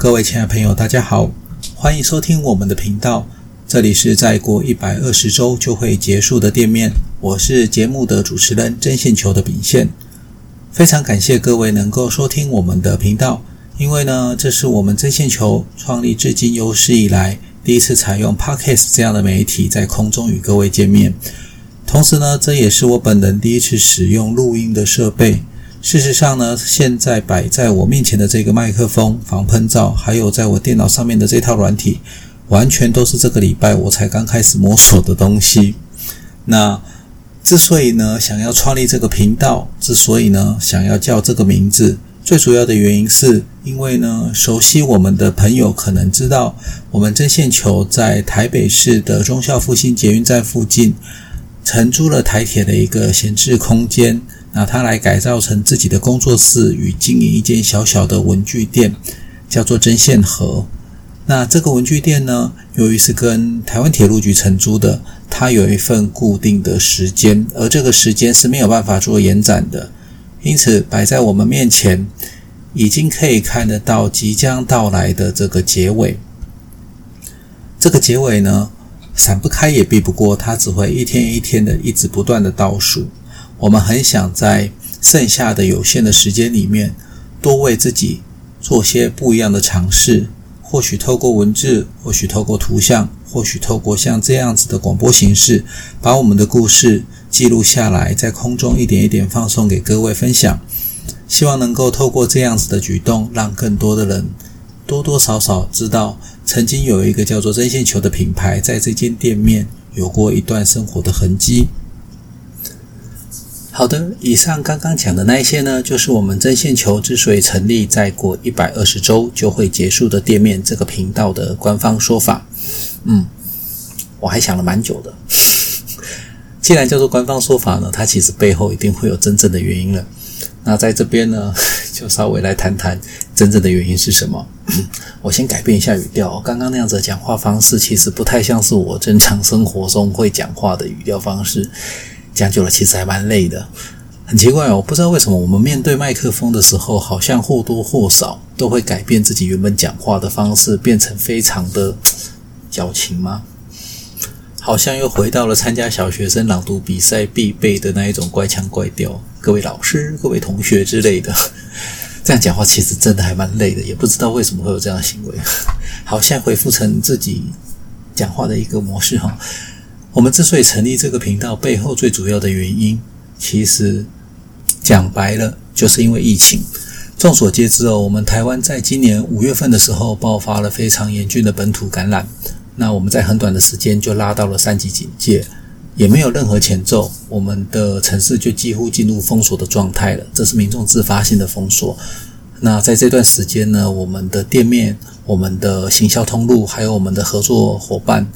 各位亲爱的朋友，大家好，欢迎收听我们的频道。这里是再过一百二十周就会结束的店面，我是节目的主持人针线球的秉宪。非常感谢各位能够收听我们的频道，因为呢，这是我们针线球创立至今有史以来第一次采用 Podcast 这样的媒体在空中与各位见面。同时呢，这也是我本人第一次使用录音的设备。事实上呢，现在摆在我面前的这个麦克风、防喷罩，还有在我电脑上面的这套软体，完全都是这个礼拜我才刚开始摸索的东西。那之所以呢，想要创立这个频道，之所以呢，想要叫这个名字，最主要的原因是因为呢，熟悉我们的朋友可能知道，我们针线球在台北市的忠孝复兴捷运站附近。承租了台铁的一个闲置空间，那他来改造成自己的工作室与经营一间小小的文具店，叫做针线盒。那这个文具店呢，由于是跟台湾铁路局承租的，它有一份固定的时间，而这个时间是没有办法做延展的，因此摆在我们面前，已经可以看得到即将到来的这个结尾。这个结尾呢，闪不开也避不过，它只会一天一天的一直不断的倒数。我们很想在剩下的有限的时间里面，多为自己做些不一样的尝试。或许透过文字，或许透过图像，或许透过像这样子的广播形式，把我们的故事记录下来，在空中一点一点放送给各位分享。希望能够透过这样子的举动，让更多的人多多少少知道。曾经有一个叫做针线球的品牌，在这间店面有过一段生活的痕迹。好的，以上刚刚讲的那一些呢，就是我们针线球之所以成立，再过一百二十周就会结束的店面这个频道的官方说法。嗯，我还想了蛮久的。既然叫做官方说法呢，它其实背后一定会有真正的原因了。那在这边呢，就稍微来谈谈真正的原因是什么。我先改变一下语调，刚刚那样子讲话方式其实不太像是我正常生活中会讲话的语调方式，讲久了其实还蛮累的。很奇怪哦，不知道为什么我们面对麦克风的时候，好像或多或少都会改变自己原本讲话的方式，变成非常的矫情吗？好像又回到了参加小学生朗读比赛必备的那一种怪腔怪调。各位老师、各位同学之类的，这样讲话其实真的还蛮累的，也不知道为什么会有这样的行为。好，现在恢复成自己讲话的一个模式哈。我们之所以成立这个频道，背后最主要的原因，其实讲白了，就是因为疫情。众所皆知哦，我们台湾在今年五月份的时候爆发了非常严峻的本土感染，那我们在很短的时间就拉到了三级警戒。也没有任何前奏，我们的城市就几乎进入封锁的状态了。这是民众自发性的封锁。那在这段时间呢，我们的店面、我们的行销通路，还有我们的合作伙伴，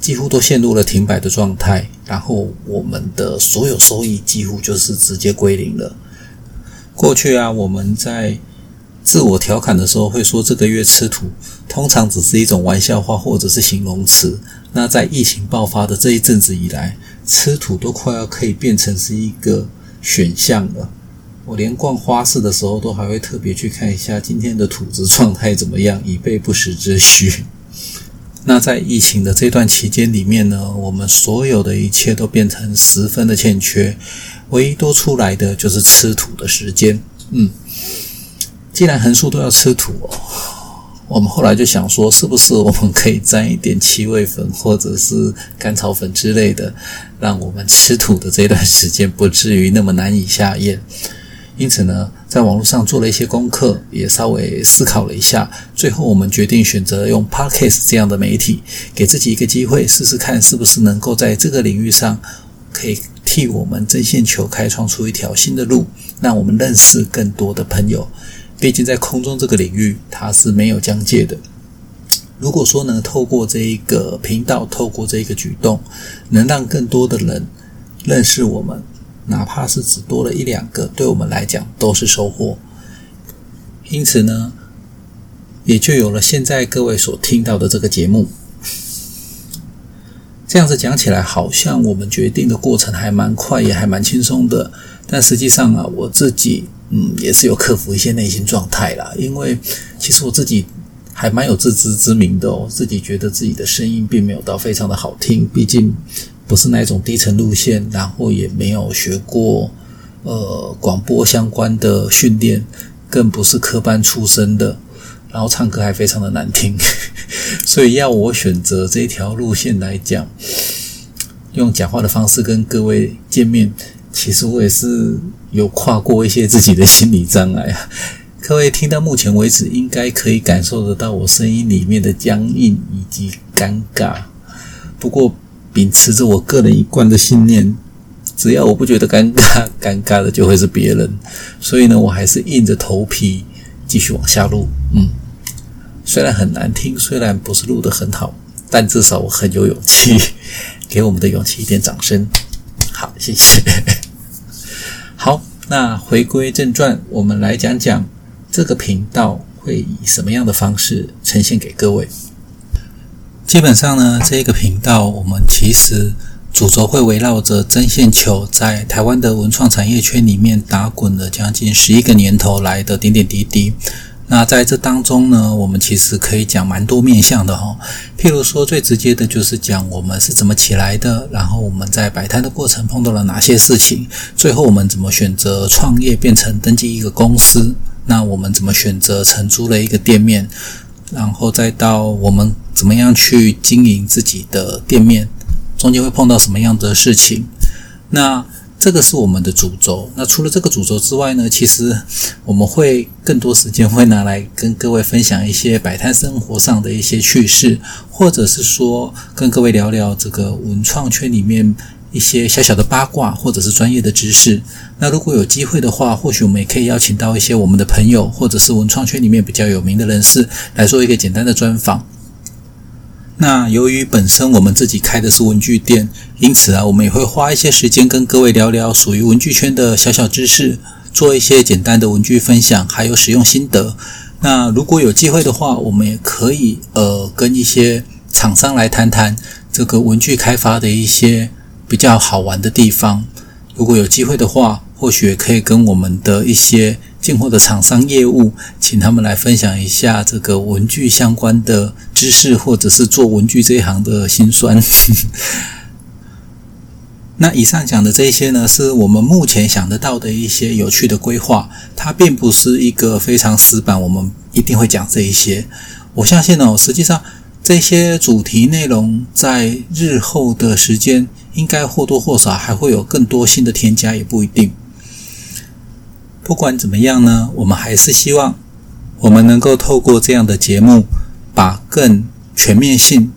几乎都陷入了停摆的状态。然后，我们的所有收益几乎就是直接归零了。过去啊，我们在自我调侃的时候会说这个月吃土，通常只是一种玩笑话或者是形容词。那在疫情爆发的这一阵子以来，吃土都快要可以变成是一个选项了。我连逛花市的时候都还会特别去看一下今天的土质状态怎么样，以备不时之需。那在疫情的这段期间里面呢，我们所有的一切都变成十分的欠缺，唯一多出来的就是吃土的时间。嗯。既然横竖都要吃土哦，我们后来就想说，是不是我们可以沾一点七味粉或者是甘草粉之类的，让我们吃土的这段时间不至于那么难以下咽。因此呢，在网络上做了一些功课，也稍微思考了一下，最后我们决定选择用 Podcast 这样的媒体，给自己一个机会，试试看是不是能够在这个领域上，可以替我们针线球开创出一条新的路，让我们认识更多的朋友。毕竟在空中这个领域，它是没有疆界的。如果说能透过这一个频道，透过这一个举动，能让更多的人认识我们，哪怕是只多了一两个，对我们来讲都是收获。因此呢，也就有了现在各位所听到的这个节目。这样子讲起来，好像我们决定的过程还蛮快，也还蛮轻松的。但实际上啊，我自己。嗯，也是有克服一些内心状态啦。因为其实我自己还蛮有自知之明的哦，自己觉得自己的声音并没有到非常的好听，毕竟不是那种低沉路线，然后也没有学过呃广播相关的训练，更不是科班出身的，然后唱歌还非常的难听，所以要我选择这条路线来讲，用讲话的方式跟各位见面，其实我也是有跨过一些自己的心理障碍啊。各位听到目前为止，应该可以感受得到我声音里面的僵硬以及尴尬。不过，秉持着我个人一贯的信念，只要我不觉得尴尬，尴尬的就会是别人。所以呢，我还是硬着头皮继续往下录。嗯，虽然很难听，虽然不是录得很好，但至少我很有勇气。给我们的勇气一点掌声。好，谢谢。好，那回归正传，我们来讲讲。这个频道会以什么样的方式呈现给各位？基本上呢，这个频道我们其实主轴会围绕着针线球在台湾的文创产业圈里面打滚了将近十一个年头来的点点滴滴。那在这当中呢，我们其实可以讲蛮多面向的哈。譬如说，最直接的就是讲我们是怎么起来的，然后我们在摆摊的过程碰到了哪些事情，最后我们怎么选择创业变成登记一个公司，那我们怎么选择承租了一个店面，然后再到我们怎么样去经营自己的店面，中间会碰到什么样的事情，那。这个是我们的主轴。那除了这个主轴之外呢，其实我们会更多时间会拿来跟各位分享一些摆摊生活上的一些趣事，或者是说跟各位聊聊这个文创圈里面一些小小的八卦，或者是专业的知识。那如果有机会的话，或许我们也可以邀请到一些我们的朋友，或者是文创圈里面比较有名的人士来做一个简单的专访。那由于本身我们自己开的是文具店，因此啊，我们也会花一些时间跟各位聊聊属于文具圈的小小知识，做一些简单的文具分享，还有使用心得。那如果有机会的话，我们也可以呃跟一些厂商来谈谈这个文具开发的一些比较好玩的地方。如果有机会的话，或许可以跟我们的一些。进货的厂商业务，请他们来分享一下这个文具相关的知识，或者是做文具这一行的辛酸。那以上讲的这些呢，是我们目前想得到的一些有趣的规划，它并不是一个非常死板，我们一定会讲这一些。我相信哦，实际上这些主题内容在日后的时间，应该或多或少还会有更多新的添加，也不一定。不管怎么样呢，我们还是希望我们能够透过这样的节目，把更全面性、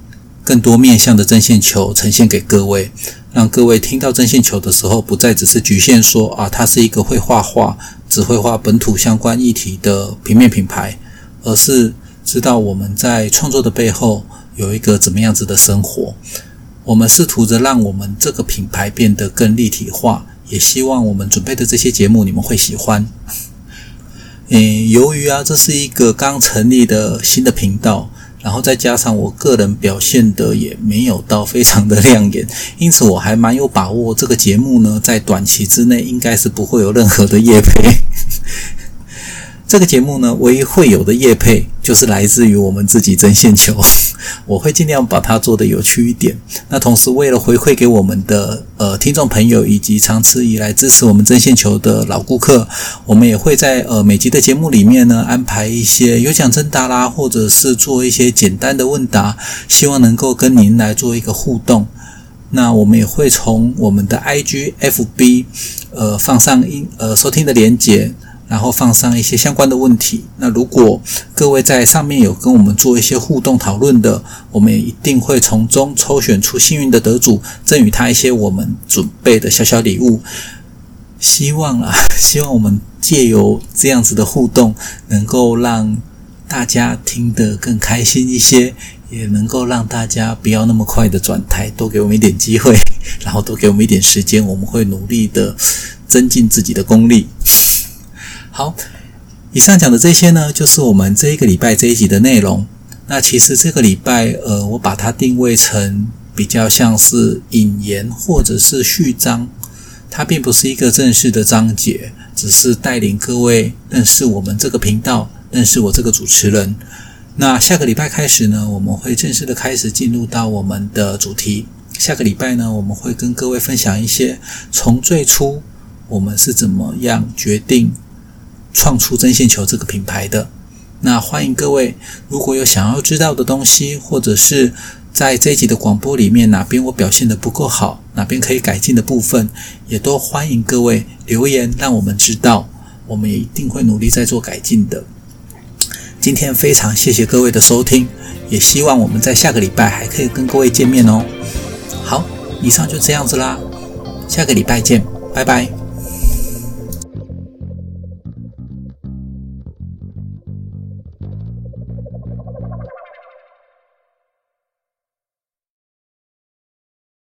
更多面向的针线球呈现给各位，让各位听到针线球的时候，不再只是局限说啊，它是一个会画画、只会画本土相关议题的平面品牌，而是知道我们在创作的背后有一个怎么样子的生活。我们试图着让我们这个品牌变得更立体化。也希望我们准备的这些节目你们会喜欢。嗯，由于啊，这是一个刚成立的新的频道，然后再加上我个人表现的也没有到非常的亮眼，因此我还蛮有把握这个节目呢，在短期之内应该是不会有任何的业配。这个节目呢，唯一会有的业配就是来自于我们自己针线球，我会尽量把它做得有趣一点。那同时，为了回馈给我们的呃听众朋友以及长此以来支持我们针线球的老顾客，我们也会在呃每集的节目里面呢安排一些有奖征答啦，或者是做一些简单的问答，希望能够跟您来做一个互动。那我们也会从我们的 IG、FB 呃放上音呃收听的连接。然后放上一些相关的问题。那如果各位在上面有跟我们做一些互动讨论的，我们也一定会从中抽选出幸运的得主，赠予他一些我们准备的小小礼物。希望啊，希望我们借由这样子的互动，能够让大家听得更开心一些，也能够让大家不要那么快的转台，多给我们一点机会，然后多给我们一点时间，我们会努力的增进自己的功力。好，以上讲的这些呢，就是我们这一个礼拜这一集的内容。那其实这个礼拜，呃，我把它定位成比较像是引言或者是序章，它并不是一个正式的章节，只是带领各位认识我们这个频道，认识我这个主持人。那下个礼拜开始呢，我们会正式的开始进入到我们的主题。下个礼拜呢，我们会跟各位分享一些从最初我们是怎么样决定创出针线球这个品牌的。那欢迎各位，如果有想要知道的东西，或者是在这一集的广播里面哪边我表现得不够好，哪边可以改进的部分，也都欢迎各位留言，让我们知道，我们也一定会努力在做改进的。今天非常谢谢各位的收听，也希望我们在下个礼拜还可以跟各位见面哦。好，以上就这样子啦，下个礼拜见，拜拜。